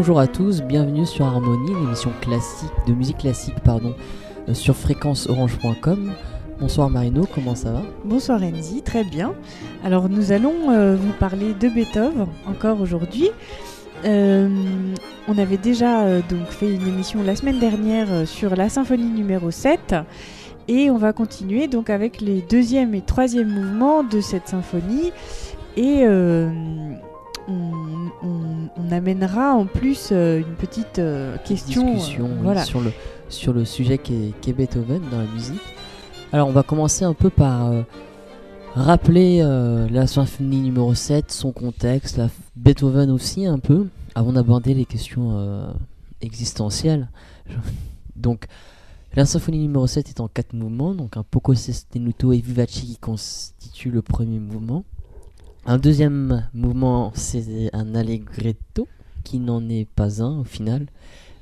Bonjour à tous, bienvenue sur Harmonie, l'émission classique de musique classique pardon, euh, sur fréquenceorange.com. Bonsoir Marino, comment ça va? Bonsoir Enzi, très bien. Alors nous allons euh, vous parler de Beethoven encore aujourd'hui. Euh, on avait déjà donc fait une émission la semaine dernière sur la symphonie numéro 7 et on va continuer donc avec les deuxième et troisième mouvements de cette symphonie et on, on- on amènera en plus euh, une petite euh, question euh, Discussion oui, voilà. sur, le, sur le sujet qu'est qu'est Beethoven dans la musique. Alors on va commencer un peu par rappeler euh, la symphonie numéro 7, son contexte, la, Beethoven aussi un peu, avant d'aborder les questions euh, existentielles. Donc la symphonie numéro 7 est en quatre mouvements, donc un poco sostenuto et vivace qui constitue le premier mouvement. Un deuxième mouvement, c'est un allegretto, qui n'en est pas un au final.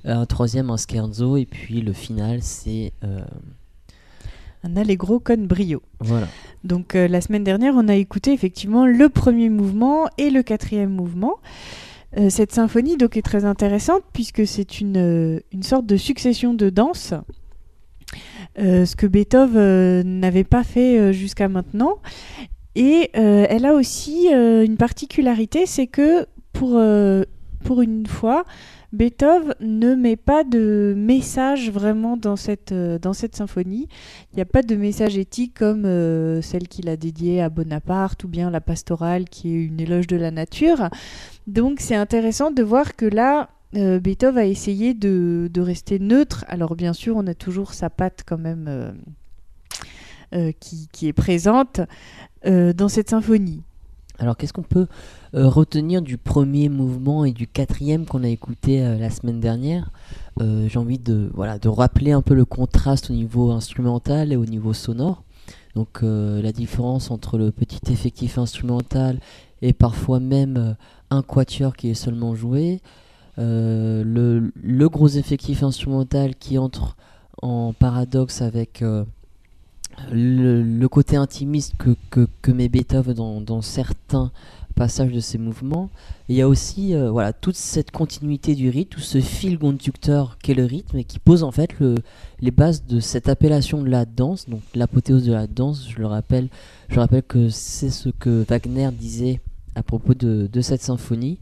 Un troisième, un scherzo, et puis le final, c'est... euh, un allegro con brio. voilà. Donc euh, la semaine dernière, on a écouté effectivement le premier mouvement et le quatrième mouvement. Euh, cette symphonie donc est très intéressante puisque c'est une, une sorte de succession de danses, euh, ce que Beethoven euh, n'avait pas fait euh, jusqu'à maintenant. Et euh, elle a aussi euh, une particularité, c'est que pour, euh, pour une fois, Beethoven ne met pas de message vraiment dans cette, dans cette symphonie. Il n'y a pas de message éthique comme celle qu'il a dédiée à Bonaparte ou bien la pastorale qui est une éloge de la nature. Donc c'est intéressant de voir que là, Beethoven a essayé de, de rester neutre. Alors bien sûr, on a toujours sa patte quand même qui, qui est présente euh, dans cette symphonie. Alors qu'est-ce qu'on peut euh, retenir du premier mouvement et du quatrième qu'on a écouté euh, la semaine dernière? J'ai envie de, voilà, de rappeler un peu le contraste au niveau instrumental et au niveau sonore. Donc la différence entre le petit effectif instrumental et parfois même un quatuor qui est seulement joué. Le, gros effectif instrumental qui entre en paradoxe avec le, côté intimiste que, que, que met Beethoven dans, certains passages de ses mouvements. Il y a aussi euh, voilà, toute cette continuité du rythme, tout ce fil conducteur qu'est le rythme et qui pose en fait le, les bases de cette appellation de la danse, donc l'apothéose de la danse, je le rappelle, je rappelle que c'est ce que Wagner disait à propos de, de cette symphonie.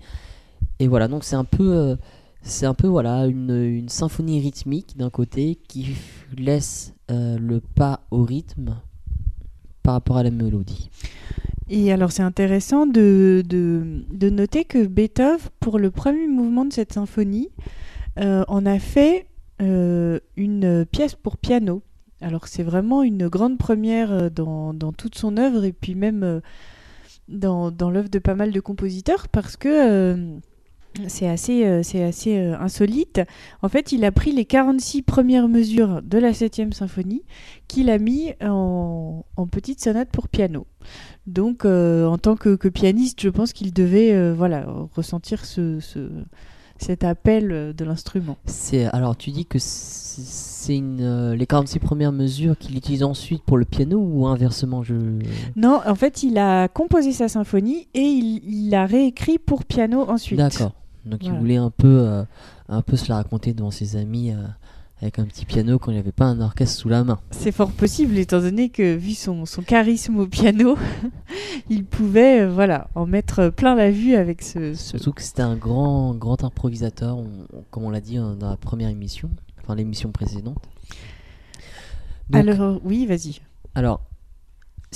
Et voilà, donc c'est un peu, euh, c'est un peu voilà une, symphonie rythmique d'un côté qui laisse euh, le pas au rythme par rapport à la mélodie. Et alors c'est intéressant de, de, de noter que Beethoven, pour le premier mouvement de cette symphonie, euh, en a fait euh, une pièce pour piano. Alors c'est vraiment une grande première dans, dans toute son œuvre et puis même dans, dans l'œuvre de pas mal de compositeurs parce que c'est assez, euh, c'est assez euh, insolite. En fait, il a pris les 46 premières mesures de la 7e symphonie qu'il a mis en, en petite sonate pour piano. Donc, euh, en tant que, que pianiste, je pense qu'il devait voilà, ressentir ce, ce- cet appel de l'instrument. C'est alors tu dis que c'est une les 46 premières mesures qu'il utilise ensuite pour le piano ou inversement je Non, en fait, il a composé sa symphonie et il l'a réécrit pour piano ensuite. D'accord. Donc il voulait un peu euh, un peu se la raconter devant ses amis euh, avec un petit piano quand il n'y avait pas un orchestre sous la main. C'est fort possible, étant donné que, vu son, son charisme au piano, il pouvait euh, voilà, en mettre plein la vue avec ce. ce- Surtout que c'était un grand, grand improvisateur, on- on- comme on l'a dit euh, dans la première émission, enfin l'émission précédente. Donc, Alors, oui, vas-y. alors,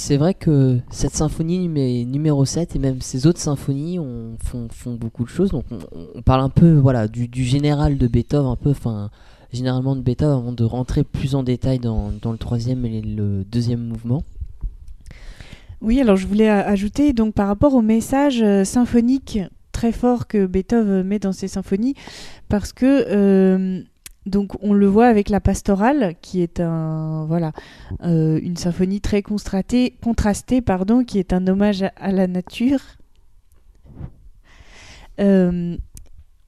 c'est vrai que cette symphonie numé- numéro 7 et même ces autres symphonies on, font, beaucoup de choses. Donc, on, parle un peu voilà, du, général de Beethoven, un peu, enfin, généralement de Beethoven, avant de rentrer plus en détail dans, le troisième et le deuxième mouvement. Oui, alors je voulais a- ajouter, donc par rapport au message euh, symphonique très fort que Beethoven met dans ses symphonies, parce que euh, donc on le voit avec la pastorale, qui est un voilà euh, une symphonie très contrastée, contrastée pardon, qui est un hommage à, la nature. Euh,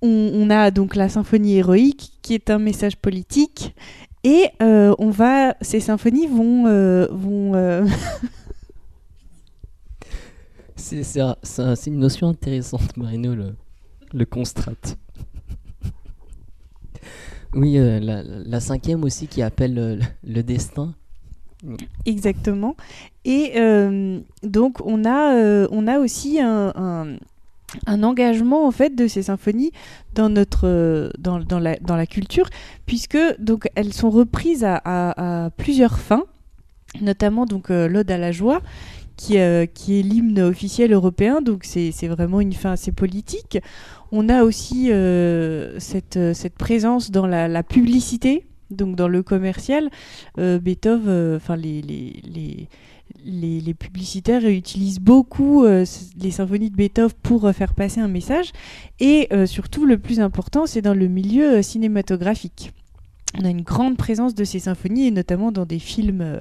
on, a donc la symphonie héroïque, qui est un message politique, et euh, on va, ces symphonies vont vont C'est c'est un- c'est un- c'est une notion intéressante, Marino, le, le. Oui, euh, la, cinquième aussi qui appelle le destin. Exactement. Et euh, donc on a, euh, on a aussi un, engagement en fait de ces symphonies dans notre dans, dans la, dans la culture puisque donc elles sont reprises à, à- plusieurs fins, notamment donc l'ode à la joie qui, euh, qui est l'hymne officiel européen, donc c'est vraiment une fin assez politique. On a aussi euh, cette, euh, cette présence dans la, publicité, donc dans le commercial. Beethoven, enfin les, publicitaires utilisent beaucoup les symphonies de Beethoven pour faire passer un message. Et surtout, le plus important, c'est dans le milieu cinématographique. On a une grande présence de ces symphonies, et notamment dans des films,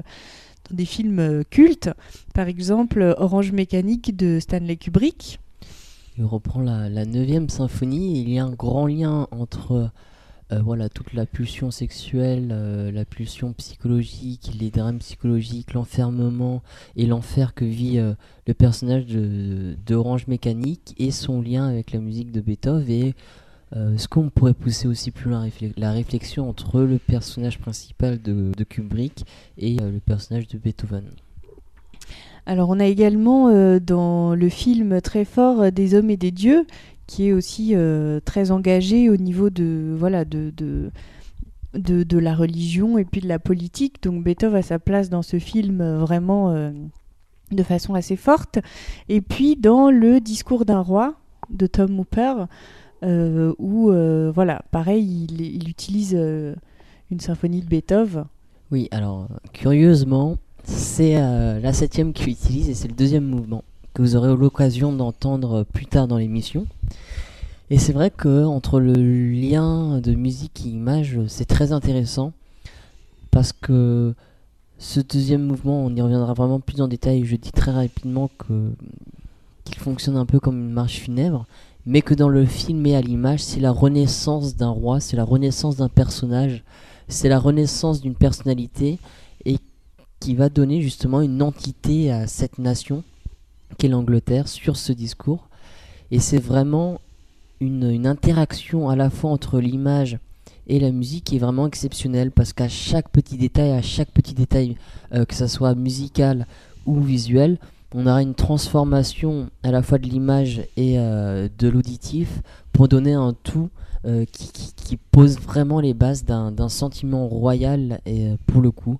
dans des films euh, cultes. Par exemple, euh, Orange Mécanique de Stanley Kubrick. Il reprend la, la 9 symphonie il y a un grand lien entre euh, voilà, toute la pulsion sexuelle, la pulsion psychologique, les drames psychologiques, l'enfermement et l'enfer que vit le personnage de, de Mécanique et son lien avec la musique de Beethoven et euh, ce qu'on pourrait pousser aussi plus loin, la réflexion entre le personnage principal de, Kubrick et euh, le personnage de Beethoven? Alors on a également euh, dans le film très fort des hommes et des dieux, qui est aussi très engagé au niveau de voilà de, de, la religion et puis de la politique. Donc Beethoven a sa place dans ce film vraiment de façon assez forte. Et puis dans le discours d'un roi de Tom Hooper, euh, où euh, voilà, pareil, il, il utilise euh, une symphonie de Beethoven. Oui, alors curieusement, c'est euh, la septième qu'il utilise et c'est le deuxième mouvement que vous aurez l'occasion d'entendre plus tard dans l'émission. Et c'est vrai que entre le lien de musique et image, c'est très intéressant parce que ce deuxième mouvement, on y reviendra vraiment plus en détail. Je dis très rapidement qu'il fonctionne un peu comme une marche funèbre, mais que dans le film et à l'image, c'est la renaissance d'un roi, c'est la renaissance d'un personnage, c'est la renaissance d'une personnalité et qui va donner justement une entité à cette nation qu'est l'Angleterre sur ce discours. Et c'est vraiment une, interaction à la fois entre l'image et la musique qui est vraiment exceptionnelle parce qu'à chaque petit détail, à chaque petit détail, euh, que ça soit musical ou visuel, on aura une transformation à la fois de l'image et euh, de l'auditif pour donner un tout euh, qui, pose vraiment les bases d'un sentiment royal et, euh, pour le coup.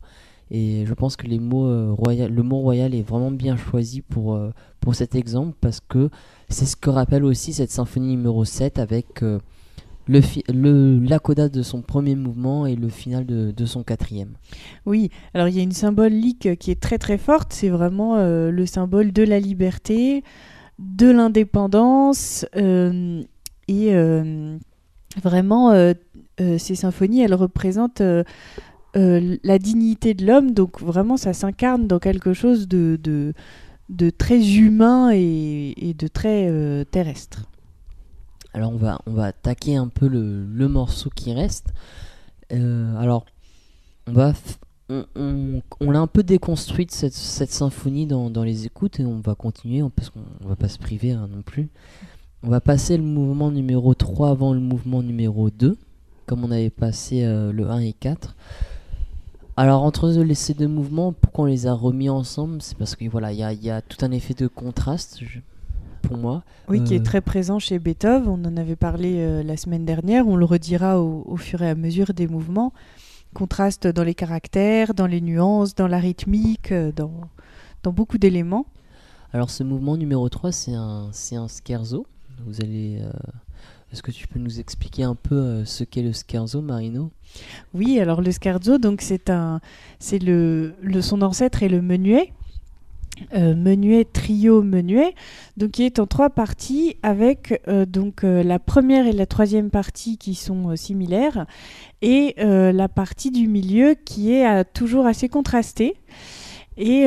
Et je pense que le mot royal est vraiment bien choisi pour, pour cet exemple parce que c'est ce que rappelle aussi cette symphonie numéro 7 avec le, le, de son premier mouvement et le final de, son quatrième. Oui, alors il y a une symbolique qui est très très forte, c'est vraiment euh, le symbole de la liberté, de l'indépendance, euh, et euh, vraiment ces symphonies, elles représentent la dignité de l'homme, donc vraiment ça s'incarne dans quelque chose de, très humain et, de très terrestre. Alors on va, on attaquer un peu le, morceau qui reste. Euh, alors on va... On, on- l'a un peu déconstruite cette, symphonie dans, les écoutes et on va continuer parce qu'on on va pas se priver hein, non plus. On va passer le mouvement numéro 3 avant le mouvement numéro 2, comme on avait passé euh, le 1 et 4. Alors entre ces deux mouvements, pourquoi on les a remis ensemble? C'est parce que voilà, il y a, tout un effet de contraste pour moi. Oui, qui Euh, est très présent chez Beethoven. On en avait parlé euh, la semaine dernière. On le redira au, au fur et à mesure des mouvements. Contraste dans les caractères, dans les nuances, dans la rythmique, euh, dans, dans beaucoup d'éléments. Alors ce mouvement numéro 3, c'est un, un scherzo. Vous allez... euh, Est-ce que tu peux nous expliquer un peu euh, ce qu'est le scherzo, Marino? Oui, alors le scherzo, donc c'est un, c'est le, le, son ancêtre est le menuet. Euh, menuet, trio, menuet, donc qui est en trois parties avec euh, donc euh, la première et la troisième partie qui sont similaires et la partie du milieu qui est toujours assez contrastée. Et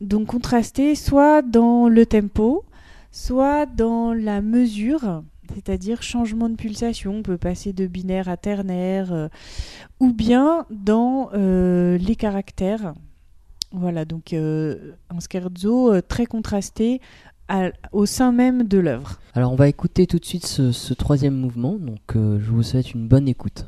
donc contrastée soit dans le tempo, soit dans la mesure, c'est-à-dire changement de pulsation, on peut passer de binaire à ternaire, ou bien dans les caractères. Voilà, donc euh, un scherzo euh, très contrasté au sein même de l'œuvre. Alors on va écouter tout de suite ce, ce troisième mouvement, donc euh, je vous souhaite une bonne écoute.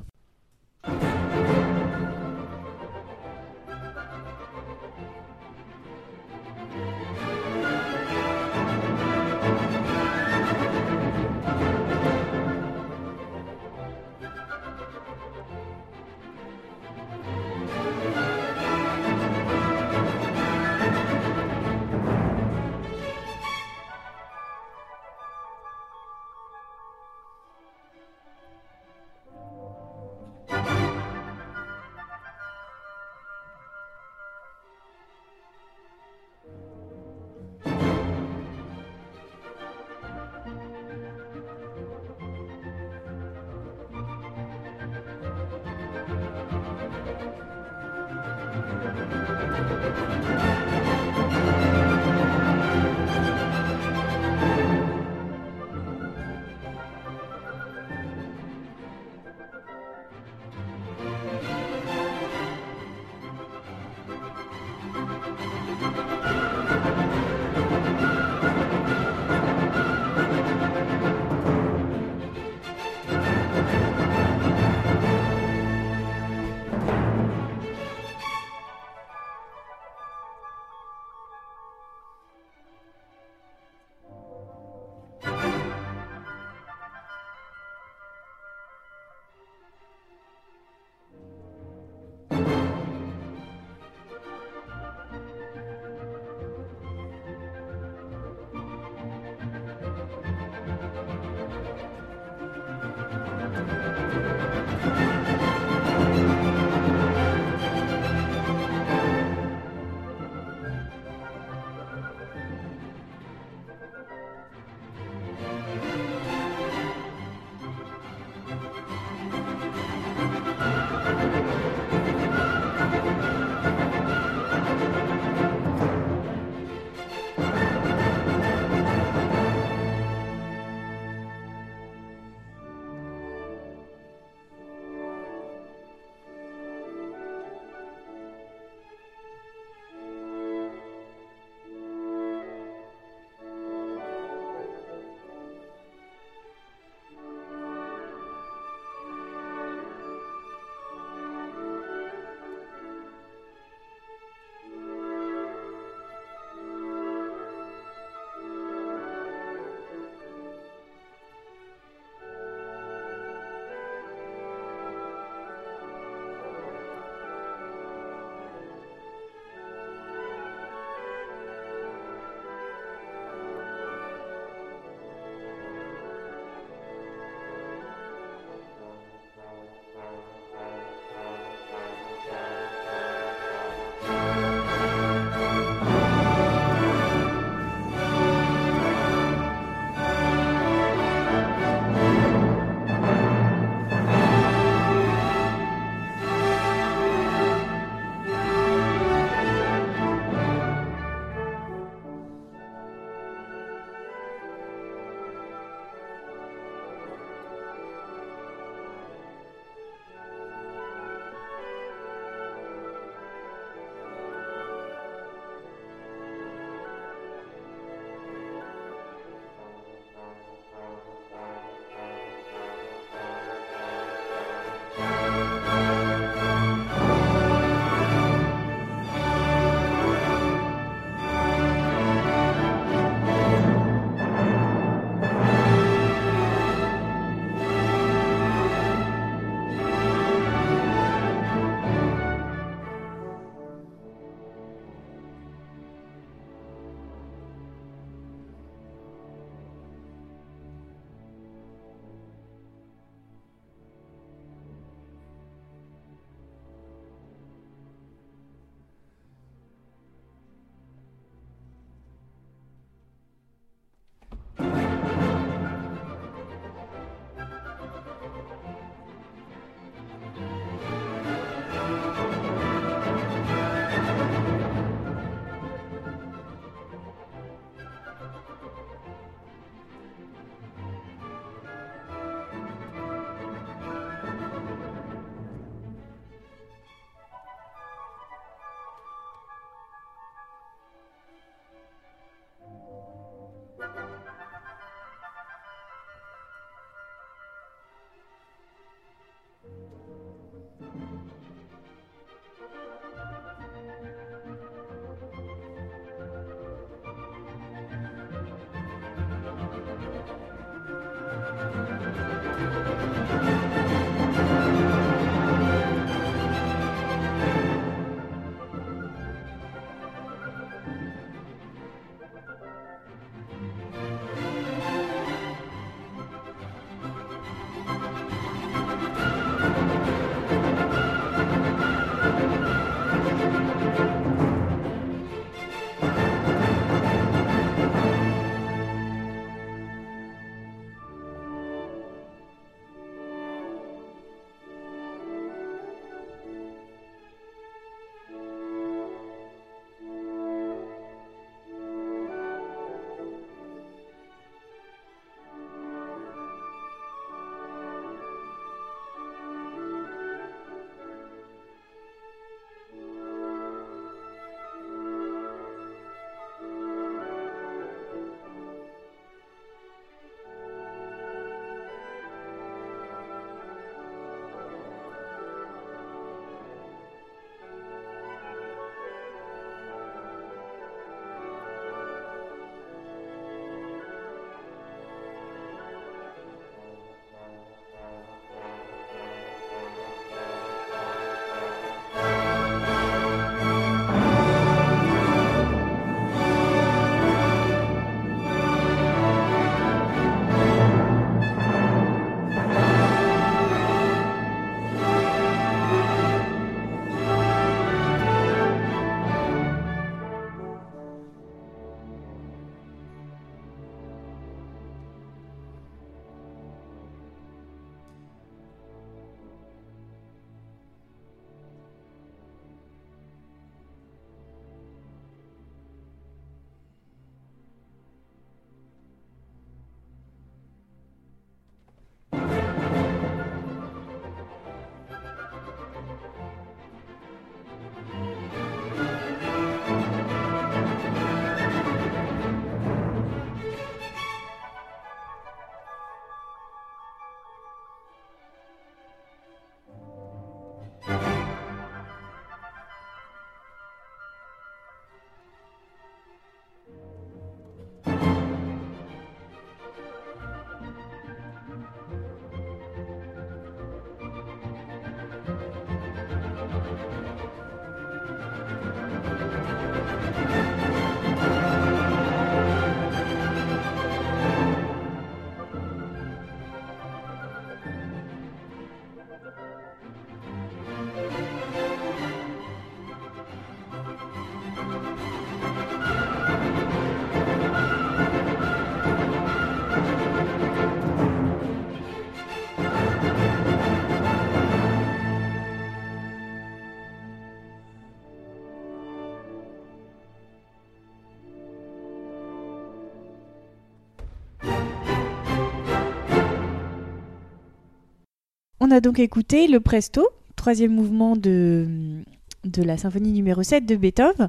On a donc écouté le Presto, troisième mouvement de, de la symphonie numéro 7 de Beethoven.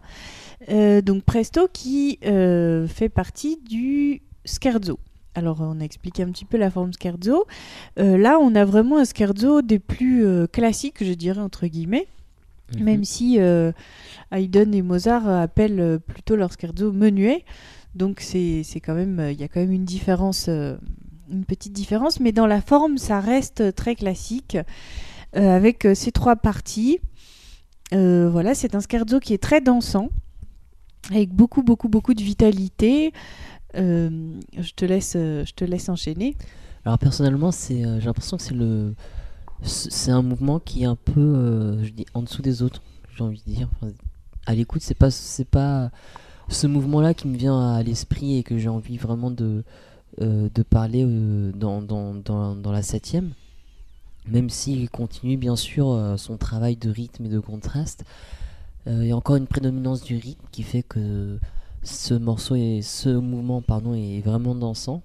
Euh, donc Presto qui euh, fait partie du scherzo. Alors on a expliqué un petit peu la forme scherzo. Euh, là on a vraiment un scherzo des plus classiques, je dirais entre guillemets. Mhm. Même si Haydn et Mozart appellent plutôt leur scherzo menuet. Donc c'est quand même, il y a quand même une différence, une petite différence. Mais dans la forme ça reste très classique. avec ces trois parties. voilà, c'est un scherzo qui est très dansant avec beaucoup, beaucoup, beaucoup de vitalité. Euh, je, te laisse, euh, je te laisse enchaîner. Alors personnellement, c'est, euh, j'ai l'impression que c'est le, c'est un mouvement qui est un peu, je dis, en dessous des autres. J'ai envie de dire. à l'écoute, c'est pas, c'est pas ce mouvement-là qui me vient à l'esprit et que j'ai envie vraiment de, de parler dans, dans, dans, dans, la septième. Même s'il continue bien sûr son travail de rythme et de contraste, il y a encore une prédominance du rythme qui fait que ce morceau et ce mouvement pardon est vraiment dansant.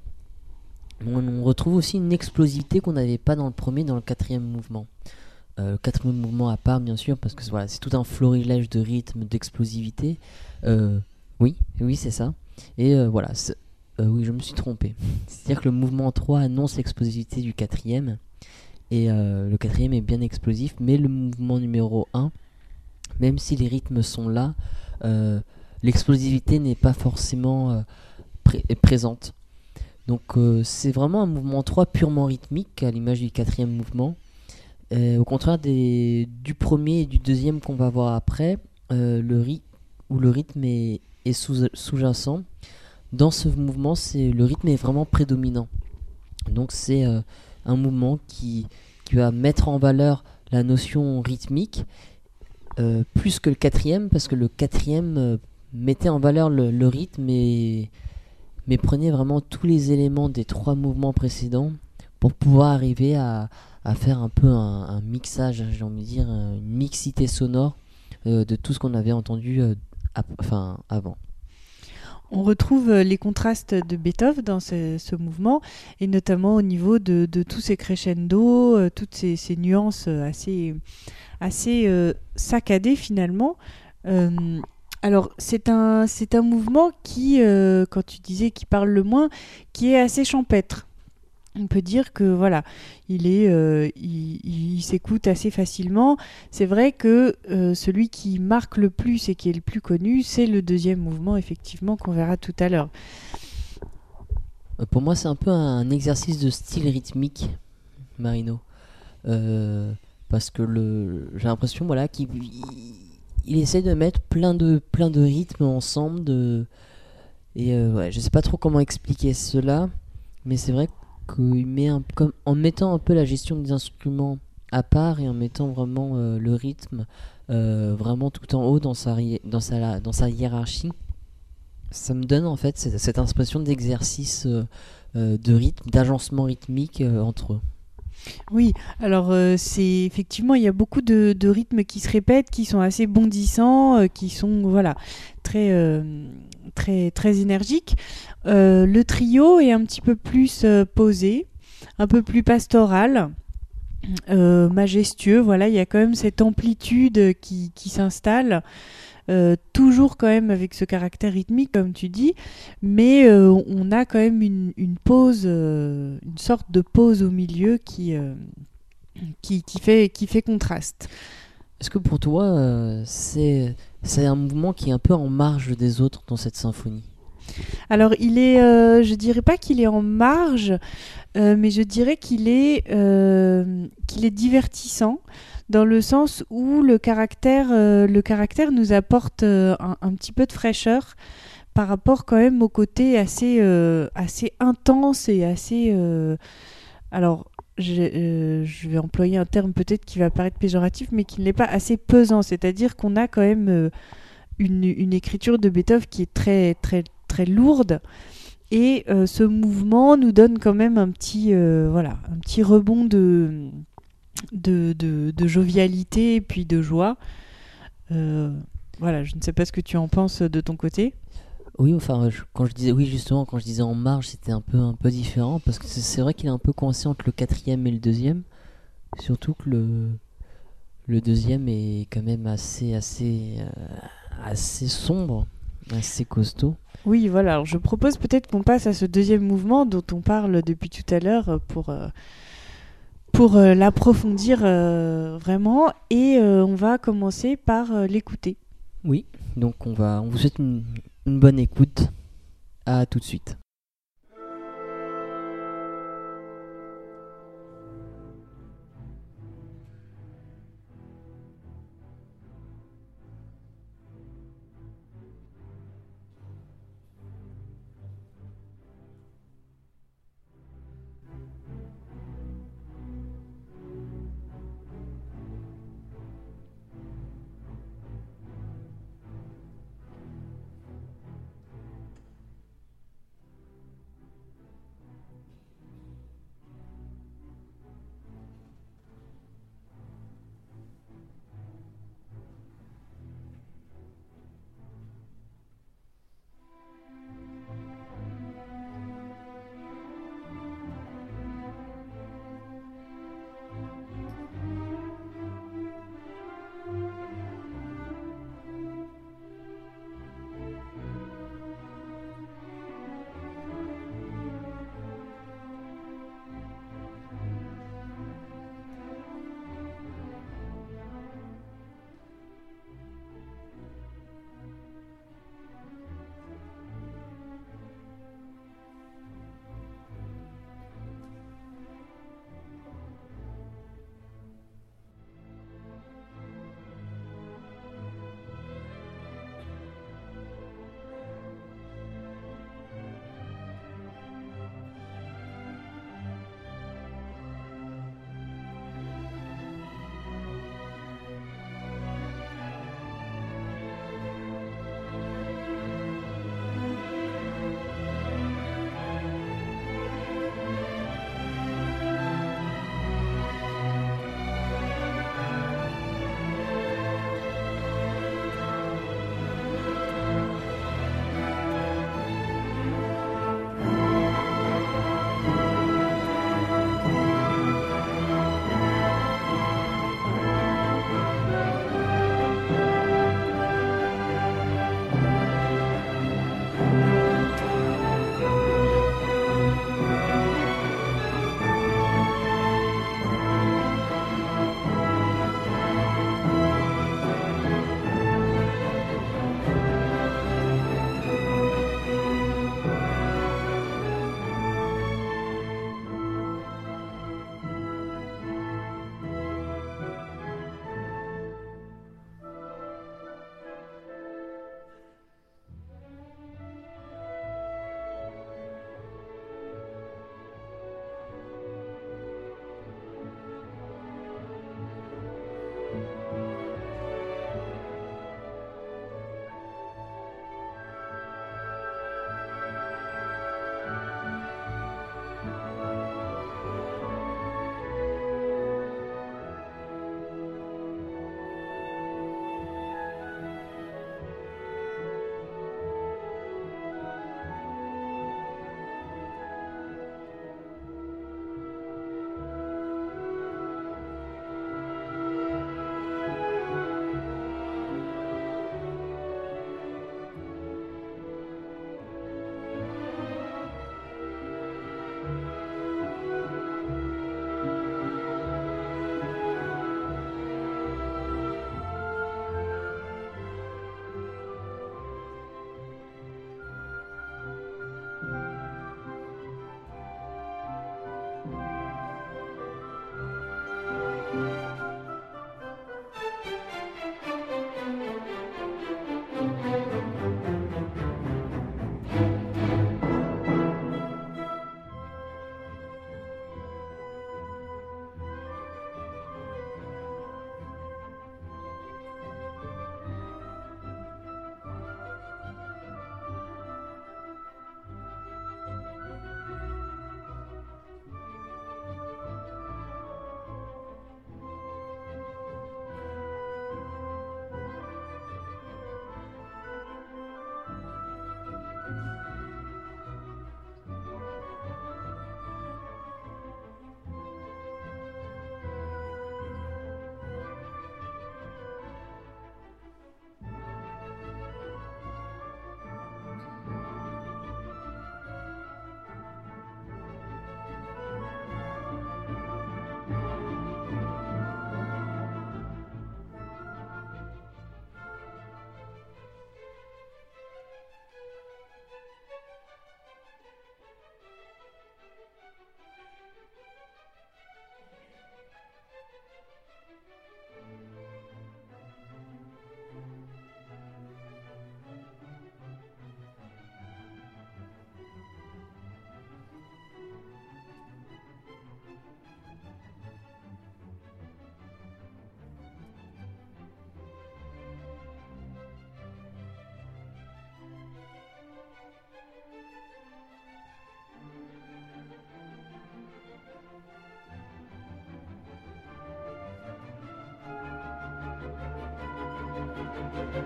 On, retrouve aussi une explosivité qu'on n'avait pas dans le premier, dans le quatrième mouvement. Euh, le quatrième mouvement à part bien sûr parce que voilà c'est tout un florilège de rythme, d'explosivité. Euh, oui, oui c'est ça. Et euh, voilà, oui je me suis trompé. C'est-à-dire que le mouvement 3 annonce l'explosivité du quatrième et le quatrième est bien explosif, mais le mouvement numéro 1 même si les rythmes sont là, euh, l'explosivité n'est pas forcément euh, présente. Donc euh, c'est vraiment un mouvement 3 purement rythmique, à l'image du quatrième mouvement. au contraire du premier et du deuxième qu'on va voir après, le rythme où le rythme est, sous-jacent. Dans ce mouvement, c'est le rythme est vraiment prédominant. Donc c'est un mouvement qui, qui va mettre en valeur la notion rythmique euh, plus que le quatrième, parce que le quatrième euh, mettait en valeur le, rythme et mais prenait vraiment tous les éléments des trois mouvements précédents pour pouvoir arriver à, à faire un peu un, mixage, j'ai envie de dire, une mixité sonore euh, de tout ce qu'on avait entendu enfin, avant. On retrouve les contrastes de Beethoven dans ce, mouvement, et notamment au niveau de, tous ces crescendo, toutes ces, ces nuances assez, assez euh, saccadé finalement. Euh, alors c'est un, c'est un mouvement qui, euh, quand tu disais qu'il parle le moins, qui est assez champêtre. On peut dire que voilà, il est, il, s'écoute assez facilement. C'est vrai que celui qui marque le plus et qui est le plus connu, c'est le deuxième mouvement, effectivement, qu'on verra tout à l'heure. Pour moi, c'est un peu un exercice de style rythmique, Marino. Euh, parce que j'ai l'impression voilà qu'il il, essaie de mettre plein de plein de rythmes ensemble de et euh, ouais, je sais pas trop comment expliquer cela mais c'est vrai qu'il met en mettant un peu la gestion des instruments à part et en mettant vraiment euh, le rythme euh, vraiment tout en haut dans sa dans sa dans sa hiérarchie ça me donne en fait cette, cette impression d'exercice de rythme d'agencement rythmique entre eux. Oui, alors euh, c'est effectivement il y a beaucoup de, rythmes qui se répètent, qui sont assez bondissants, euh, qui sont voilà très euh, très très énergiques. le trio est un petit peu plus posé, un peu plus pastoral. majestueux, voilà, il y a quand même cette amplitude qui, qui s'installe. Euh, toujours quand même avec ce caractère rythmique, comme tu dis, mais euh, on a quand même une, pause, euh, une sorte de pause au milieu qui, qui, qui, fait, qui fait contraste. Est-ce que pour toi, c'est un mouvement qui est un peu en marge des autres dans cette symphonie. Alors, il est, je dirais pas qu'il est en marge, mais je dirais qu'il est, qu'il est divertissant dans le sens où le caractère, euh, le caractère nous apporte euh, un, petit peu de fraîcheur par rapport quand même au côté assez, euh, assez intense et assez... alors, je, vais employer un terme peut-être qui va paraître péjoratif, mais qui n'est pas assez pesant. C'est-à-dire qu'on a quand même une, une, écriture de Beethoven qui est très, très, très lourde. Et ce mouvement nous donne quand même un petit, voilà, un petit rebond de, de, jovialité et puis de joie. Euh, voilà, je ne sais pas ce que tu en penses de ton côté. Oui, enfin, quand je disais, oui, justement, quand je disais en marge, c'était un peu, un peu différent parce que c'est vrai qu'il est un peu coincé entre le quatrième et le deuxième. Surtout que le, le deuxième est quand même assez, assez, euh, assez sombre, assez costaud. Oui, voilà. Alors je propose peut-être qu'on passe à ce deuxième mouvement dont on parle depuis tout à l'heure pour, euh, pour euh, l'approfondir euh, vraiment. Et euh, on va commencer par l'écouter. Oui, donc on, va, on vous souhaite une, une bonne écoute. À tout de suite.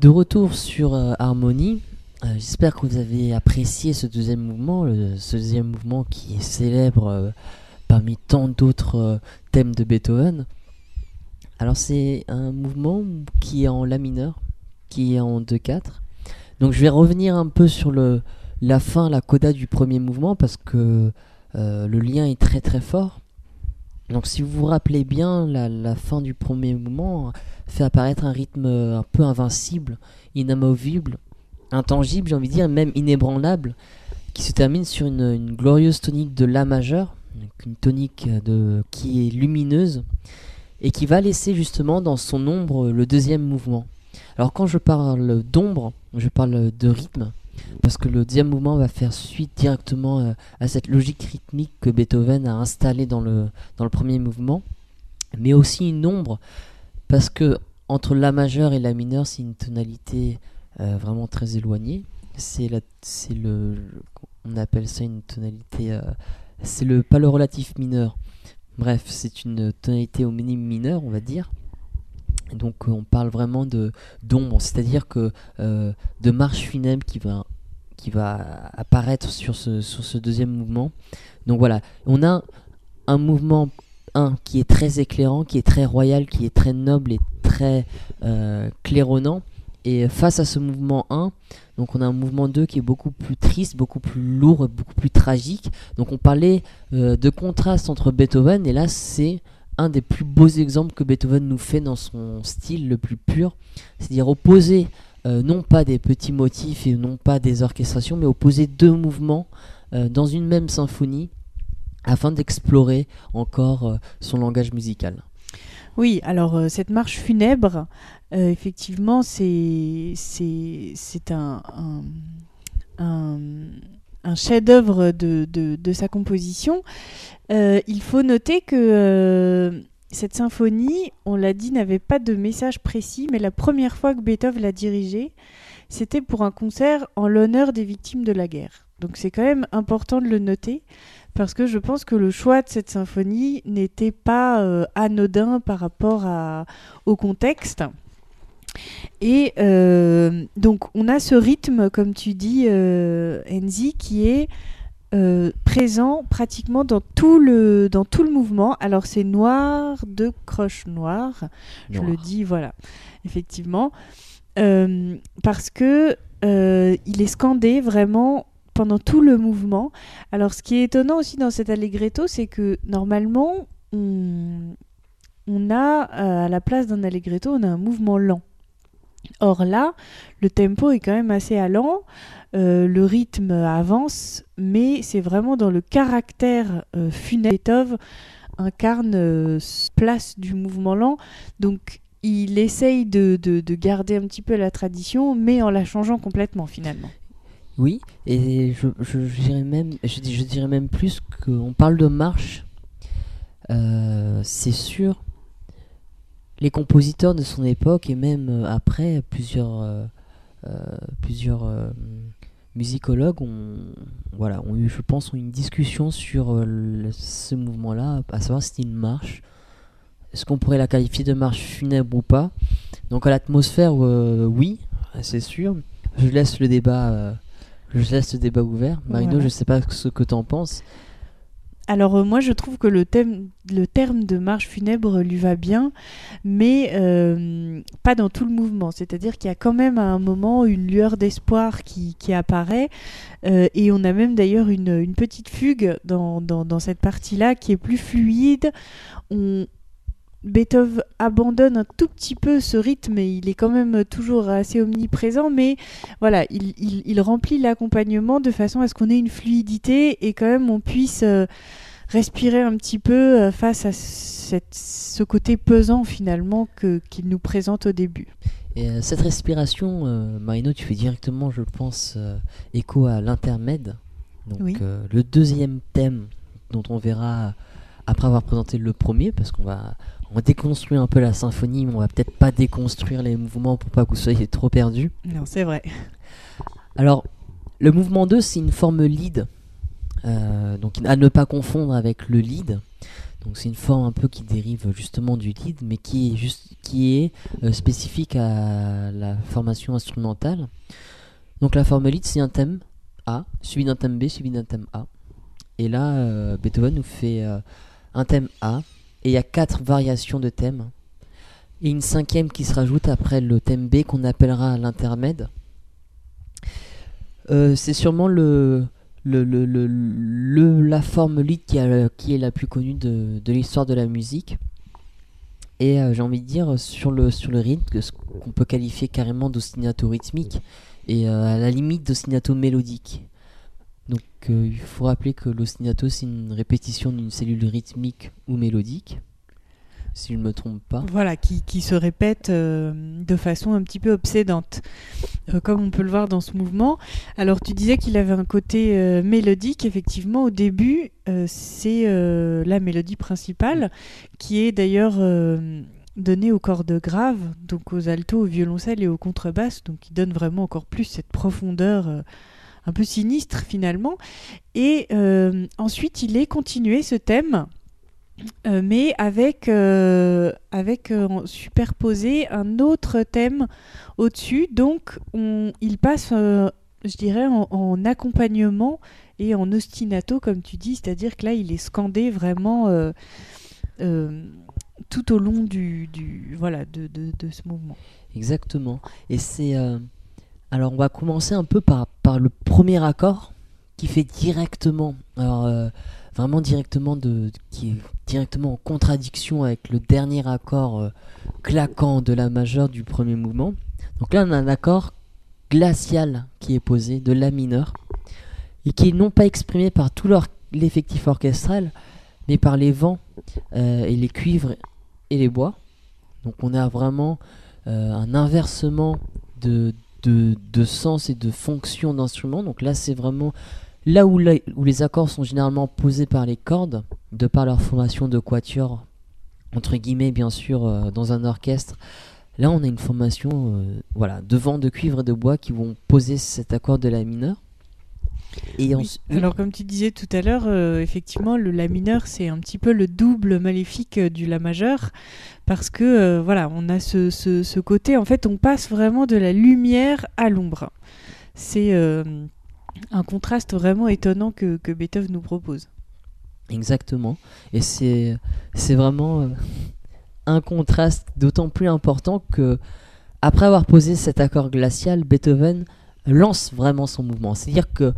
De retour sur euh, Harmonie, euh, j'espère que vous avez apprécié ce deuxième mouvement, ce deuxième mouvement qui est célèbre euh, parmi tant d'autres thèmes de Beethoven. Alors c'est un mouvement qui est en La mineur, qui est en 2-4. Donc je vais revenir un peu sur la fin, la coda du premier mouvement parce que le lien est très très fort. Donc si vous vous rappelez bien, la, fin du premier mouvement fait apparaître un rythme un peu invincible, inamovible, intangible, j'ai envie de dire, même inébranlable, qui se termine sur une, glorieuse tonique de La majeur, une tonique de, qui est lumineuse, et qui va laisser justement dans son ombre le deuxième mouvement. Alors quand je parle d'ombre, je parle de rythme, parce que le deuxième mouvement va faire suite directement euh, à cette logique rythmique que Beethoven a installée dans le, dans le premier mouvement, mais aussi une ombre, parce que entre la majeure et la mineure, c'est une tonalité euh, vraiment très éloignée. C'est c'est le, on appelle ça une tonalité, euh, c'est le pas le relatif mineur. Bref, c'est une tonalité au minimum mineur, on va dire. Donc on parle vraiment de d'ombre, c'est-à-dire que euh, de marche funèbre qui va qui va apparaître sur ce, sur ce deuxième mouvement. Donc voilà, on a un mouvement 1 qui est très éclairant, qui est très royal, qui est très noble et très euh, claironnant. Et face à ce mouvement 1, donc on a un mouvement 2 qui est beaucoup plus triste, beaucoup plus lourd, beaucoup plus tragique. Donc on parlait euh, de contraste entre Beethoven et là c'est un des plus beaux exemples que Beethoven nous fait dans son style le plus pur, c'est-à-dire opposer euh, non pas des petits motifs et non pas des orchestrations, mais opposer deux mouvements euh, dans une même symphonie afin d'explorer encore euh, son langage musical. Oui, alors cette marche funèbre, effectivement, c'est un, chef-d'œuvre de, sa composition. Euh, il faut noter que euh, cette symphonie, on l'a dit, n'avait pas de message précis, mais la première fois que Beethoven l'a dirigée, c'était pour un concert en l'honneur des victimes de la guerre. Donc c'est quand même important de le noter, parce que je pense que le choix de cette symphonie n'était pas euh, anodin par rapport au contexte. Et donc on a ce rythme, comme tu dis, Enzi, qui est euh, présent pratiquement dans tout le, dans tout le mouvement. Alors c'est noir de croche noire, je le dis, voilà, effectivement, euh, parce que euh, il est scandé vraiment pendant tout le mouvement. Alors ce qui est étonnant aussi dans cet allegretto, c'est que normalement on, on a à la place d'un allegretto, on a un mouvement lent. Or là, le tempo est quand même assez allant, euh, le rythme avance, mais c'est vraiment dans le caractère euh, funèbre. Beethoven incarne euh, place du mouvement lent, donc il essaye de, de, de, garder un petit peu la tradition, mais en la changeant complètement finalement. Oui, et je, je, dirais, même, je, dirais même plus qu'on parle de marche. Euh, c'est sûr, les compositeurs de son époque et même euh, après, plusieurs, euh, euh, plusieurs euh, musicologues ont, voilà, ont eu, je pense, ont eu une discussion sur le- ce mouvement-là, à savoir si une marche. Est-ce qu'on pourrait la qualifier de marche funèbre ou pas? Donc à l'atmosphère, euh, oui, c'est sûr. Je laisse le débat, je laisse le débat ouvert. Marino, Voilà. je sais pas ce que t'en penses. Alors euh, moi je trouve que le, thème, le terme de marche funèbre lui va bien, mais euh, pas dans tout le mouvement. C'est-à-dire qu'il y a quand même à un moment une lueur d'espoir qui, apparaît, euh, et on a même d'ailleurs une, une petite fugue dans, dans, cette partie-là qui est plus fluide. Beethoven abandonne un tout petit peu ce rythme et il est quand même toujours assez omniprésent, mais voilà, il, il- il remplit l'accompagnement de façon à ce qu'on ait une fluidité et quand même on puisse euh, respirer un petit peu euh, face à cette- ce côté pesant finalement qu'il nous présente au début. Et euh, cette respiration, euh, Marino, tu fais directement, je pense, écho à l'intermède. Donc Oui. le deuxième thème dont on verra après avoir présenté le premier, parce qu'on va, on va déconstruire un peu la symphonie, mais on va peut-être pas déconstruire les mouvements pour pas que vous soyez trop perdus. Non, c'est vrai. Alors, le mouvement 2, c'est une forme lead. Euh, donc à ne pas confondre avec le lead. Donc c'est une forme un peu qui dérive justement du lead, mais qui est, juste, qui est euh, spécifique à la formation instrumentale. Donc la forme lead, c'est un thème A, suivi d'un thème B, suivi d'un thème A. Et là, euh, Beethoven nous fait un thème A, et il y a quatre variations de thèmes. Et une cinquième qui se rajoute après le thème B qu'on appellera l'intermède. Euh, c'est sûrement la forme lead qui, est la plus connue de, l'histoire de la musique. Et euh, j'ai envie de dire sur le, sur le rythme, ce qu'on peut qualifier carrément d'ostinato rythmique et euh, à la limite d'ostinato mélodique. Donc euh, il faut rappeler que l'ostinato c'est une répétition d'une cellule rythmique ou mélodique, si je ne me trompe pas. Voilà, qui, se répète euh, de façon un petit peu obsédante, euh, comme on peut le voir dans ce mouvement. Alors tu disais qu'il avait un côté mélodique, effectivement, au début, c'est la mélodie principale, qui est d'ailleurs donnée aux cordes graves, donc aux altos, au violoncelle et aux contrebasses, donc qui donne vraiment encore plus cette profondeur. Un peu sinistre finalement. Et euh, ensuite, il est continué ce thème euh, mais avec, euh, avec euh, superposé un autre thème au-dessus. Donc, on, il passe, je dirais, en, en accompagnement et en ostinato, comme tu dis, c'est-à-dire que là, il est scandé vraiment tout au long du, voilà, de, ce mouvement. Exactement. Et c'est. Alors, on va commencer un peu par, le premier accord qui fait directement. Alors, euh, vraiment directement de. qui est directement en contradiction avec le dernier accord euh, claquant de la majeure du premier mouvement. Donc là, on a un accord glacial qui est posé de la mineur et qui est non pas exprimé par tout l'effectif orchestral, mais par les vents euh, et les cuivres et les bois. Donc on a vraiment euh, un inversement de, de, sens et de fonction d'instrument. Donc là, c'est vraiment là où les accords sont généralement posés par les cordes, de par leur formation de quatuor, entre guillemets, bien sûr, euh, dans un orchestre. Là, on a une formation euh, voilà, de vent, de cuivre et de bois qui vont poser cet accord de la mineure. Et Oui. ensuite- Alors, comme tu disais tout à l'heure, euh, effectivement, le La mineur, c'est un petit peu le double maléfique euh, du La majeur, parce que, euh, voilà, on a ce, ce- ce côté, en fait, on passe vraiment de la lumière à l'ombre. C'est euh, un contraste vraiment étonnant que, que Beethoven nous propose. Exactement. Et c'est c'est vraiment euh, un contraste d'autant plus important que après avoir posé cet accord glacial, Beethoven lance vraiment son mouvement. C'est-à-dire que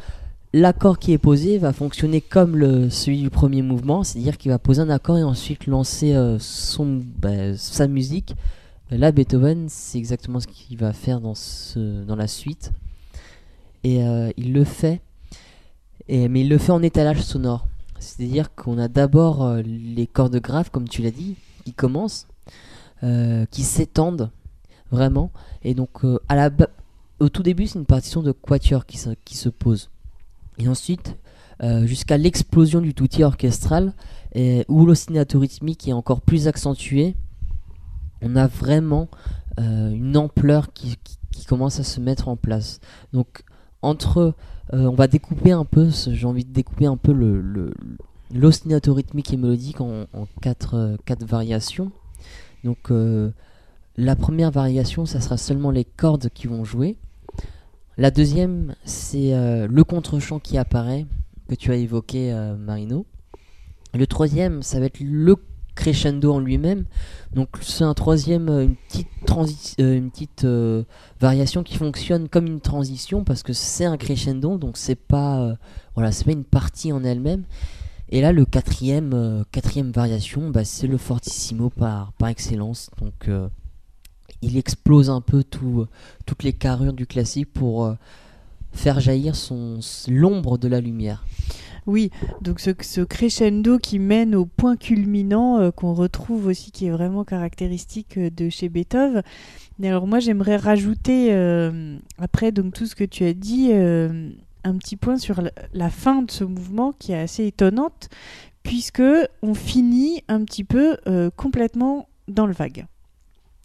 l'accord qui est posé va fonctionner comme le, celui du premier mouvement, c'est-à-dire qu'il va poser un accord et ensuite lancer euh, son, bah, sa musique Là, Beethoven, c'est exactement ce qu'il va faire dans, dans la suite. Et euh, il le fait, et, mais il le fait en étalage sonore. C'est-à-dire qu'on a d'abord euh, les cordes graves, comme tu l'as dit, qui commencent, qui s'étendent vraiment. Et donc, à la au tout début, c'est une partition de quatuor qui se, qui se pose. Et ensuite, jusqu'à l'explosion du touti orchestral, où l'ostinato rythmique est encore plus accentué, on a vraiment une ampleur qui, qui, commence à se mettre en place. Donc entre euh, on va découper un peu j'ai envie de découper un peu le, l'ostinato rythmique et mélodique en, quatre, euh, quatre, variations donc euh, la première variation ça sera seulement les cordes qui vont jouer la deuxième c'est le contre-champ qui apparaît que tu as évoqué Marino le troisième ça va être le crescendo en lui-même. Donc c'est un troisième, euh, une petite, euh, une petite euh, variation qui fonctionne comme une transition parce que c'est un crescendo, donc c'est pas, pas une partie en elle-même. Et là, le quatrième, quatrième variation, bah, c'est le fortissimo par, par excellence. Donc il explose un peu tout, toutes les carrures du classique pour faire jaillir son l'ombre de la lumière. Oui, donc ce, crescendo qui mène au point culminant euh, qu'on retrouve aussi, qui est vraiment caractéristique euh, de chez Beethoven. Et alors moi j'aimerais rajouter, euh, après donc tout ce que tu as dit, un petit point sur la, fin de ce mouvement qui est assez étonnante, puisque on finit un petit peu complètement dans le vague.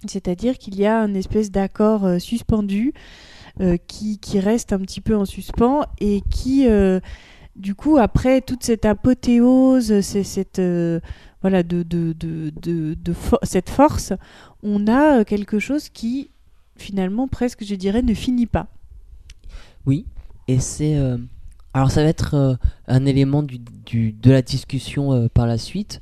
C'est-à-dire qu'il y a une espèce d'accord suspendu qui, qui, reste un petit peu en suspens et qui du coup, après toute cette apothéose, cette, euh, voilà, de, de, de, de cette force, on a euh, quelque chose qui, finalement, presque, je dirais, ne finit pas. Oui, et c'est. Euh, alors, ça va être un élément de la discussion par la suite.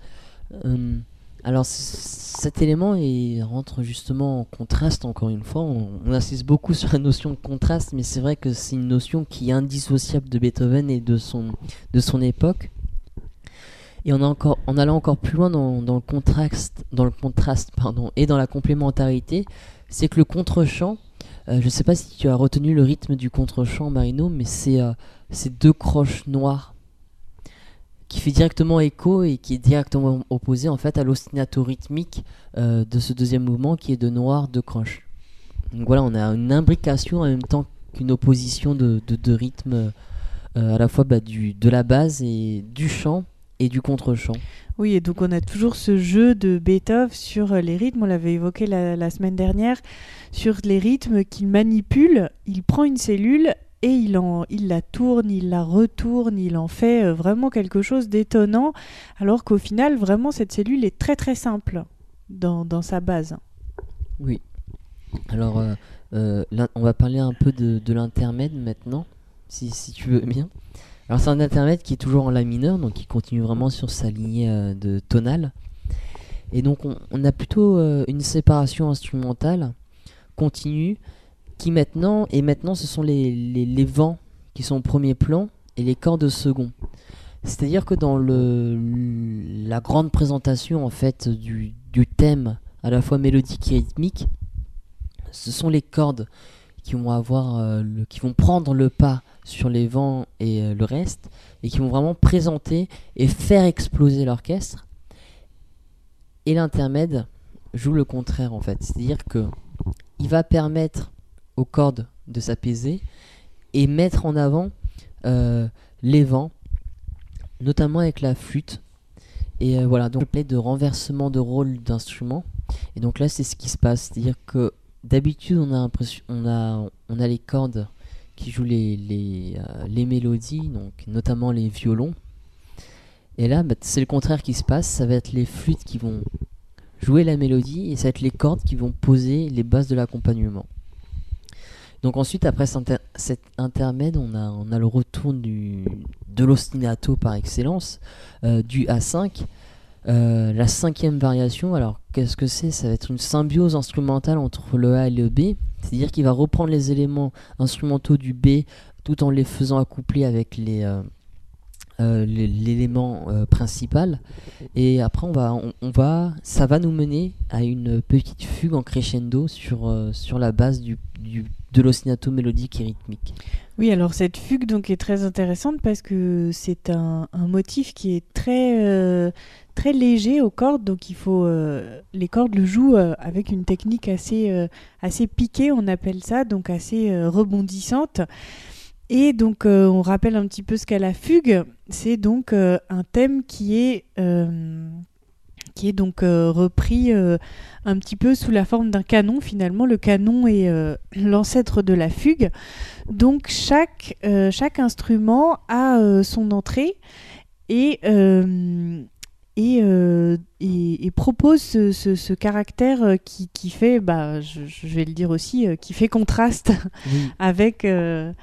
Alors cet élément il rentre justement en contraste encore une fois. On, insiste beaucoup sur la notion de contraste, mais c'est vrai que c'est une notion qui est indissociable de Beethoven et de son, époque. Et on a encore, en allant encore plus loin dans, le contraste, dans le contraste et dans la complémentarité, c'est que le contre-champ, euh, je ne sais pas si tu as retenu le rythme du contre-champ Marino, mais c'est euh, deux croches noires qui fait directement écho et qui est directement opposé en fait à l'ostinato rythmique euh, de ce deuxième mouvement qui est de noir de croche. Donc voilà, on a une imbrication en même temps qu'une opposition de, de, rythme euh, à la fois bah, du, de la base et du chant et du contre-chant. Oui, et donc on a toujours ce jeu de Beethoven sur les rythmes, on l'avait évoqué la, semaine dernière, sur les rythmes qu'il manipule, il prend une cellule et il, la tourne, il la retourne, il en fait euh, vraiment quelque chose d'étonnant, alors qu'au final, vraiment, cette cellule est très très simple dans, sa base. Oui. Alors, euh, euh, on va parler un peu de, de l'intermède maintenant, si, tu veux bien. Alors, c'est un intermède qui est toujours en La mineur, donc qui continue vraiment sur sa lignée de tonale. Et donc, on, on a plutôt une séparation instrumentale continue qui maintenant, et maintenant ce sont les, les, vents qui sont au premier plan et les cordes au second. C'est-à-dire que dans le, la grande présentation en fait du, du, thème à la fois mélodique et rythmique, ce sont les cordes qui vont avoir euh, le, qui vont prendre le pas sur les vents et euh, le reste et qui vont vraiment présenter et faire exploser l'orchestre. Et l'intermède joue le contraire en fait, c'est-à-dire que il va permettre aux cordes de s'apaiser et mettre en avant euh, les vents, notamment avec la flûte. Et euh, voilà, donc de renversement de rôle d'instrument. Et donc là, c'est ce qui se passe, c'est-à-dire que d'habitude, on a on a, on a les cordes qui jouent les, les, euh, les mélodies, donc notamment les violons. Et là, bah, c'est le contraire qui se passe. Ça va être les flûtes qui vont jouer la mélodie et ça va être les cordes qui vont poser les bases de l'accompagnement. Donc ensuite, après cet intermède, on a, le retour du, de l'ostinato par excellence, euh, du A5. Euh, la cinquième variation, alors qu'est-ce que c'est? Ça va être une symbiose instrumentale entre le A et le B, c'est-à-dire qu'il va reprendre les éléments instrumentaux du B tout en les faisant accoupler avec les, euh, euh, l'élément euh, principal. Et après, on va, on, va, ça va nous mener à une petite fugue en crescendo sur, euh, sur la base du, du de l'ostinato mélodique et rythmique. Oui, alors cette fugue donc est très intéressante parce que c'est un, motif qui est très très léger aux cordes, donc il faut les cordes le jouent avec une technique assez assez piquée, on appelle ça, donc assez rebondissante. Et donc, euh, on rappelle un petit peu ce qu'est la fugue. C'est donc euh, un thème qui est, euh, qui est donc repris un petit peu sous la forme d'un canon. Finalement, le canon est l'ancêtre de la fugue. Donc, chaque, chaque instrument a son entrée et, et, et, propose ce, ce, caractère qui, qui fait, bah, je, je, vais le dire aussi, qui fait contraste avec avec euh,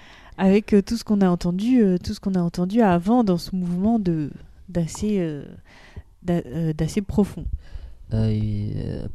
tout ce qu'on a entendu, euh, tout ce qu'on a entendu avant dans ce mouvement de d'assez euh, d'assez profond.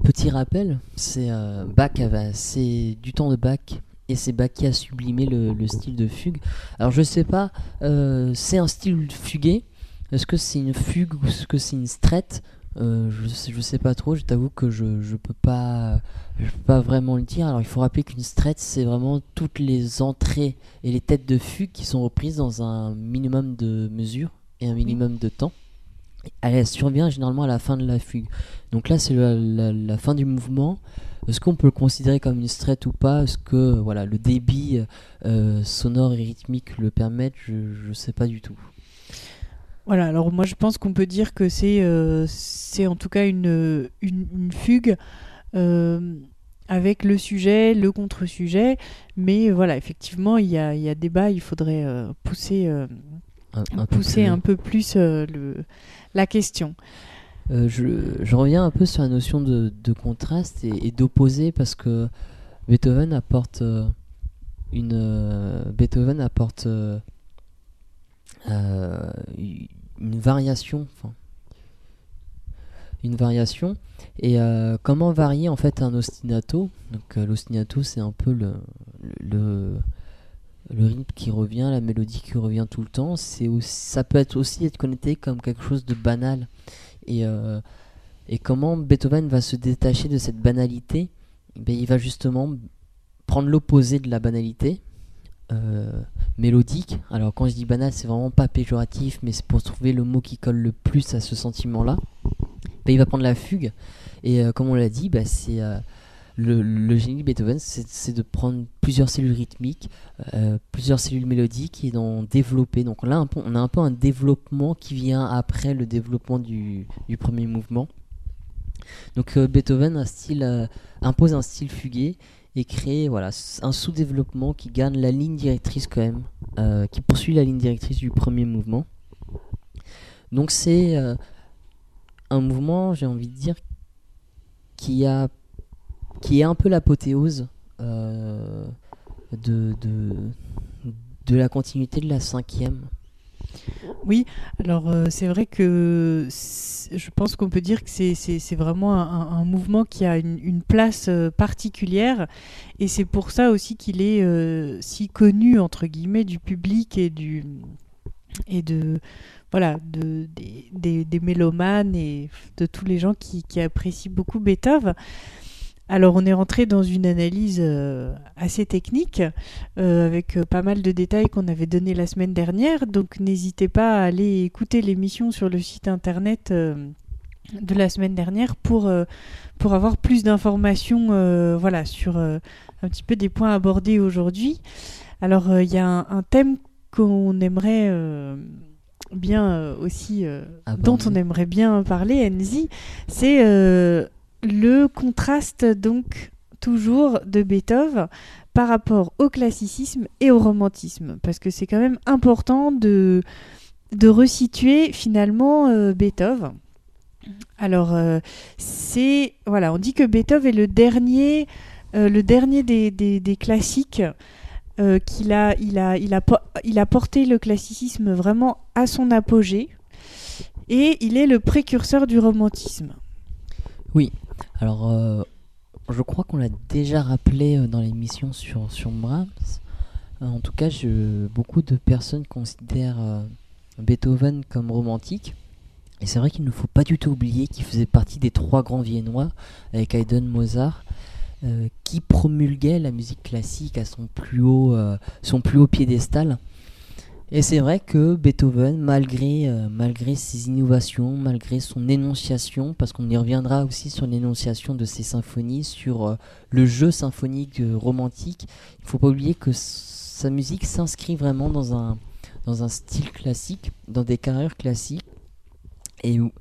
petit rappel, c'est Bach c'est du temps de Bach et c'est Bach qui a sublimé le, style de fugue. Alors je sais pas, c'est un style fugué? Est-ce que c'est une fugue ou est-ce que c'est une strette? Euh, je, sais, je sais pas trop, je t'avoue que je, je peux pas je peux pas vraiment le dire. Alors il faut rappeler qu'une strette c'est vraiment toutes les entrées et les têtes de fugue qui sont reprises dans un minimum de mesure et un minimum de temps. Elle survient généralement à la fin de la fugue. Donc là c'est la, la, fin du mouvement. Est-ce qu'on peut le considérer comme une strette ou pas? Est-ce que voilà le débit euh, sonore et rythmique le permettent? Je ne sais pas du tout. Voilà, alors moi je pense qu'on peut dire que c'est euh, en tout cas une, une, fugue euh, avec le sujet, le contre-sujet, mais voilà, effectivement, il y a, y a débat, il faudrait euh, pousser, un, pousser peu un peu plus le, la question. Je, je, reviens un peu sur la notion de, de contraste et, et d'opposé parce que Beethoven apporte une Beethoven apporte euh, une variation. une variation. Et euh, comment varier en fait un ostinato? Donc euh, l'ostinato c'est un peu le, le, le, rythme qui revient, la mélodie qui revient tout le temps. C'est ça peut être aussi être connecté comme quelque chose de banal. Et, et comment Beethoven va se détacher de cette banalité? Ben, Il va justement prendre l'opposé de la banalité euh, mélodique. Alors quand je dis banal, c'est vraiment pas péjoratif, mais c'est pour trouver le mot qui colle le plus à ce sentiment-là. Bah, il va prendre la fugue, et euh, comme on l'a dit, bah, c'est euh, le, génie de Beethoven, c'est de prendre plusieurs cellules rythmiques, plusieurs cellules mélodiques et d'en développer. Donc là, on a un peu un développement qui vient après le développement du, premier mouvement. Donc Beethoven impose un style fugué et créer voilà, un sous-développement qui gagne la ligne directrice quand même, euh, qui poursuit la ligne directrice du premier mouvement. Donc c'est euh, un mouvement, j'ai envie de dire, qui, a, qui est un peu l'apothéose euh, de, de, de la continuité de la cinquième. Oui, alors euh, c'est vrai que je pense qu'on peut dire que c'est vraiment un, mouvement qui a une, place euh, particulière et c'est pour ça aussi qu'il est euh, si connu entre guillemets du public et du et de voilà de, des, mélomanes et de tous les gens qui apprécient beaucoup Beethoven. Alors on est rentré dans une analyse euh, assez technique euh, avec euh, pas mal de détails qu'on avait donnés la semaine dernière. Donc n'hésitez pas à aller écouter l'émission sur le site internet de la semaine dernière pour, pour avoir plus d'informations voilà, sur un petit peu des points abordés aujourd'hui. Alors il y a un, thème qu'on aimerait bien aussi, dont on aimerait bien parler, Enzi, c'est le contraste donc toujours de Beethoven par rapport au classicisme et au romantisme, parce que c'est quand même important de, de resituer finalement euh, Beethoven. Alors, euh, c'est. Voilà, on dit que Beethoven est le dernier, euh, le dernier des, des, classiques. qu'il a, il a, il, a, il a porté le classicisme vraiment à son apogée et il est le précurseur du romantisme. Oui, alors, euh, je crois qu'on l'a déjà rappelé euh, dans l'émission sur, sur Brahms. Euh, en tout cas, beaucoup de personnes considèrent Beethoven comme romantique. Et c'est vrai qu'il ne faut pas du tout oublier qu'il faisait partie des trois grands viennois avec Haydn, Mozart, qui promulguaient la musique classique à son plus haut, son plus haut piédestal. Et c'est vrai que Beethoven, malgré, euh, malgré ses innovations, malgré son énonciation, parce qu'on y reviendra aussi sur l'énonciation de ses symphonies, sur le jeu symphonique romantique, il ne faut pas oublier que sa musique s'inscrit vraiment dans un, dans un style classique, dans des carrières classiques, et où,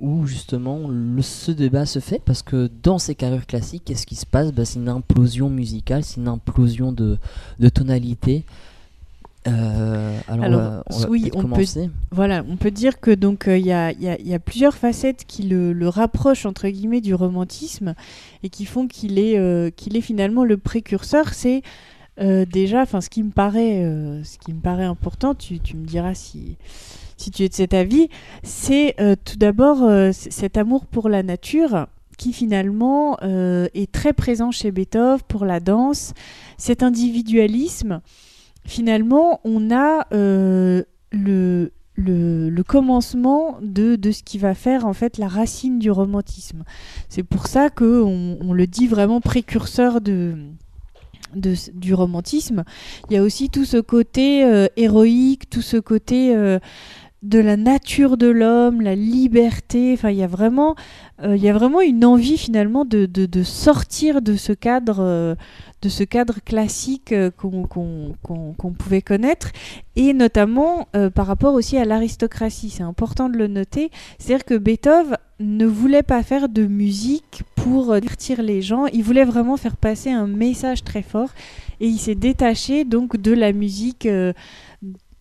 où justement le, ce débat se fait parce que dans ces carrières classiques, qu'est-ce qui se passe? Bah, C'est une implosion musicale, c'est une implosion de, de tonalité. Euh, alors, on oui, on peut, voilà, on peut dire que donc il y, a, y, y, a, plusieurs facettes qui le, le, rapprochent entre guillemets du romantisme et qui font qu'il est, euh, qu'il est finalement le précurseur. C'est euh, déjà, enfin, ce qui me paraît, ce qui me paraît important. Tu, tu me diras si si tu es de cet avis, c'est euh, tout d'abord euh, cet amour pour la nature qui finalement euh, est très présent chez Beethoven pour la danse, cet individualisme. Finalement, on a le, le, commencement de, de, ce qui va faire en fait la racine du romantisme. C'est pour ça qu'on on le dit vraiment précurseur de, de, du romantisme. Il y a aussi tout ce côté héroïque, tout ce côté de la nature de l'homme, la liberté. Enfin, il y a vraiment, euh, il y a vraiment une envie finalement de, de, sortir de ce cadre, euh, de ce cadre classique euh, qu'on pouvait connaître, et notamment par rapport aussi à l'aristocratie. C'est important de le noter. C'est-à-dire que Beethoven ne voulait pas faire de musique pour divertir les gens. Il voulait vraiment faire passer un message très fort, et il s'est détaché donc de la musique.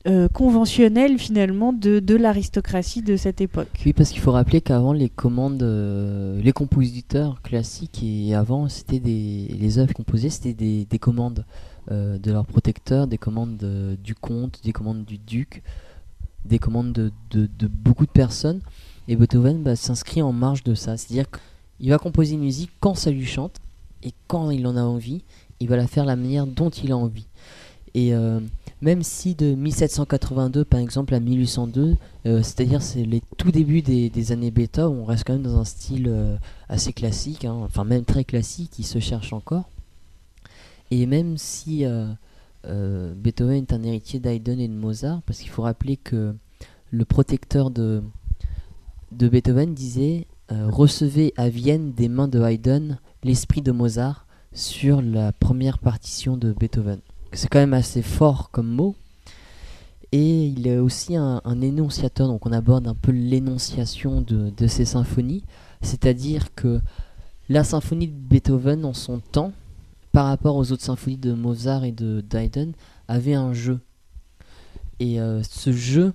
Euh, conventionnel finalement de, de l'aristocratie de cette époque. Oui, parce qu'il faut rappeler qu'avant les commandes, euh, les compositeurs classiques et avant c'était des les œuvres composées c'était des, des, commandes euh, de leurs protecteurs, des commandes du comte, des commandes du duc, des commandes de, de, beaucoup de personnes. Et Beethoven bah, s'inscrit en marge de ça, c'est-à-dire qu'il va composer une musique quand ça lui chante et quand il en a envie, il va la faire la manière dont il a envie. Et même si de 1782 par exemple à 1802, euh, c'est-à-dire c'est les tout débuts des, années bêta, on reste quand même dans un style euh, assez classique, hein, enfin même très classique, qui se cherche encore. Et même si euh, Beethoven est un héritier d'Haydn et de Mozart, parce qu'il faut rappeler que le protecteur de, de Beethoven disait recevez à Vienne des mains de Haydn l'esprit de Mozart sur la première partition de Beethoven c'est quand même assez fort comme mot. Et il est aussi un, énonciateur, donc on aborde un peu l'énonciation de, ces symphonies, c'est-à-dire que la symphonie de Beethoven en son temps, par rapport aux autres symphonies de Mozart et de Haydn, avait un jeu. Et euh, ce jeu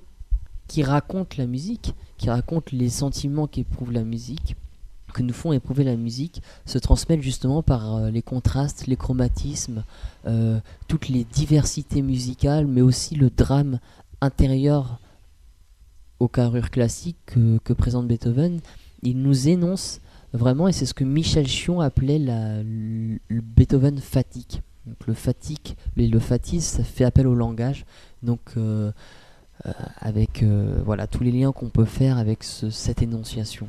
qui raconte la musique, qui raconte les sentiments qu'éprouve la musique, que nous font éprouver la musique se transmettent justement par euh, les contrastes, les chromatismes, euh, toutes les diversités musicales, mais aussi le drame intérieur aux carrures classiques que, présente Beethoven. Il nous énonce vraiment, et c'est ce que Michel Chion appelait la, le Beethoven fatigue. Donc le fatigue, le, le fatigue, ça fait appel au langage. Donc euh, avec voilà tous les liens qu'on peut faire avec cette énonciation.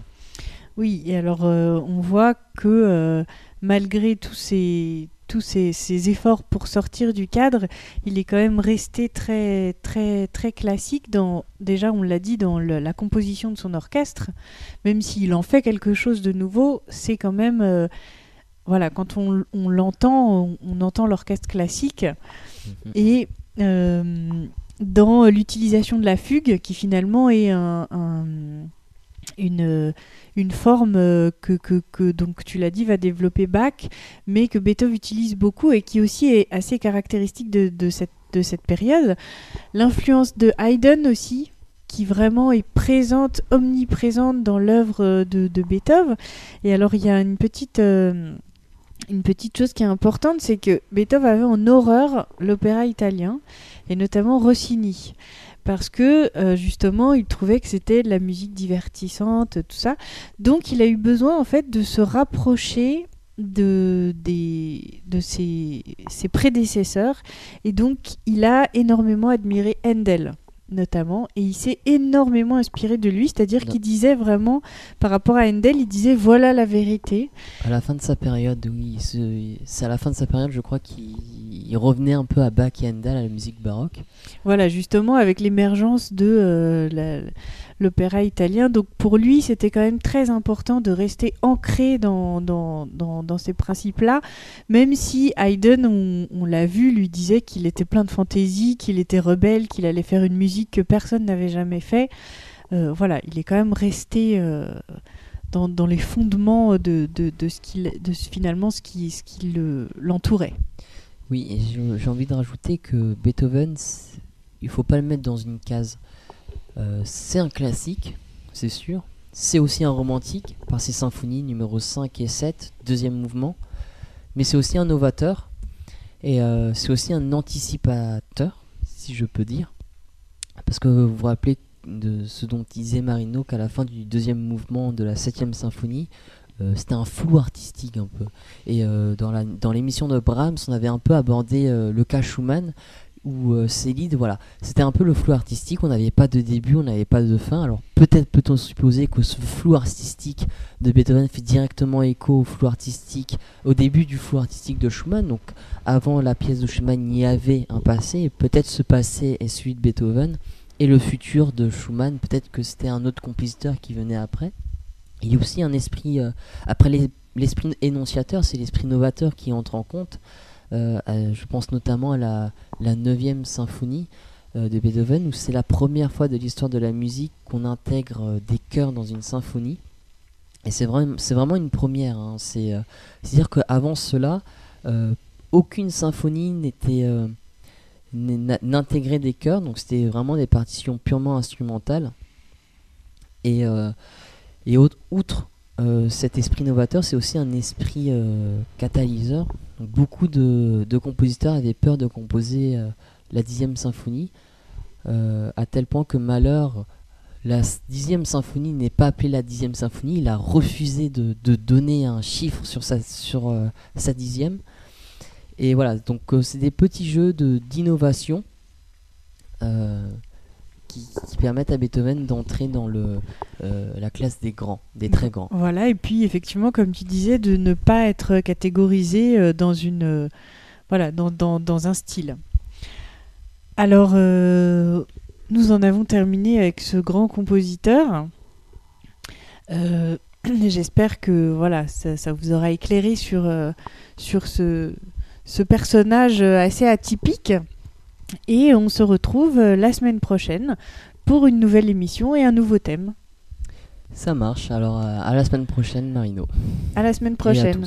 Oui, et alors euh, on voit que euh, malgré tous ces tous ces, efforts pour sortir du cadre, il est quand même resté très très très classique dans déjà on l'a dit dans la composition de son orchestre, même s'il en fait quelque chose de nouveau, c'est quand même euh, voilà quand on, l'entend, on, entend l'orchestre classique mm-hmm. et dans l'utilisation de la fugue qui finalement est un une, une forme euh, que, que, donc tu l'as dit, va développer Bach, mais que Beethoven utilise beaucoup et qui aussi est assez caractéristique de, de cette, de cette période. L'influence de Haydn aussi, qui vraiment est présente, omniprésente dans l'œuvre de, de, Beethoven. Et alors il y a une petite... Euh, une petite chose qui est importante, c'est que Beethoven avait en horreur l'opéra italien, et notamment Rossini parce que euh, justement il trouvait que c'était de la musique divertissante, tout ça. Donc il a eu besoin en fait de se rapprocher de, ses, prédécesseurs et donc il a énormément admiré Handel. Notamment, et il s'est énormément inspiré de lui, c'est-à-dire qu'il disait vraiment, par rapport à Handel, il disait voilà la vérité. À la fin de sa période, oui, c'est à la fin de sa période, je crois qu'il revenait un peu à Bach et Handel, à la musique baroque. Voilà, justement, avec l'émergence de euh, la l'opéra italien. Donc pour lui, c'était quand même très important de rester ancré dans, dans, dans, ces principes-là, même si Haydn, on, l'a vu, lui disait qu'il était plein de fantaisie, qu'il était rebelle, qu'il allait faire une musique que personne n'avait jamais fait. Euh, voilà, il est quand même resté euh, dans, dans, les fondements de, de, de ce qu'il, de finalement ce qui, ce qui l'entourait. Oui, j'ai envie de rajouter que Beethoven, il faut pas le mettre dans une case. Euh, c'est un classique, c'est sûr. C'est aussi un romantique par ses symphonies numéro 5 et 7, deuxième mouvement. Mais c'est aussi un novateur. Et euh, c'est aussi un anticipateur, si je peux dire. Parce que vous vous rappelez de ce dont disait Marino qu'à la fin du deuxième mouvement de la septième symphonie, euh, c'était un flou artistique un peu. Et dans l'émission de Brahms, on avait un peu abordé le cas Schumann, où euh, Célide, voilà, c'était un peu le flou artistique, on n'avait pas de début, on n'avait pas de fin, alors peut-être peut-on supposer que ce flou artistique de Beethoven fait directement écho au flou artistique, au début du flou artistique de Schumann, donc avant la pièce de Schumann, il y avait un passé, et peut-être ce passé est celui de Beethoven, et le futur de Schumann, peut-être que c'était un autre compositeur qui venait après. Il y a aussi un esprit, euh, après l'esprit énonciateur, c'est l'esprit novateur qui entre en compte, euh, je pense notamment à la, la 9 symphonie euh, de Beethoven, où c'est la première fois de l'histoire de la musique qu'on intègre euh, des chœurs dans une symphonie. Et c'est vraiment, une première. Hein. C'est-à-dire qu'avant cela, aucune symphonie n'était n'intégrait des chœurs, donc c'était vraiment des partitions purement instrumentales. Et outre cet esprit novateur, c'est aussi un esprit catalyseur beaucoup de, compositeurs avaient peur de composer euh, la dixième symphonie, euh, à tel point que Malheur, la dixième symphonie n'est pas appelée la dixième symphonie, il a refusé de, donner un chiffre sur sa, euh, sa dixième. Et voilà, donc c'est des petits jeux d'innovation qui, permettent à Beethoven d'entrer dans le, euh, la classe des grands, des très grands. Voilà, et puis effectivement, comme tu disais, de ne pas être catégorisé euh, dans, une, euh, voilà, dans, dans, dans, un style. Alors, nous en avons terminé avec ce grand compositeur. J'espère que voilà, ça, ça, vous aura éclairé sur, sur ce, ce personnage assez atypique. Et on se retrouve euh, la semaine prochaine pour une nouvelle émission et un nouveau thème. Ça marche. Alors euh, à la semaine prochaine, Marino. À la semaine prochaine.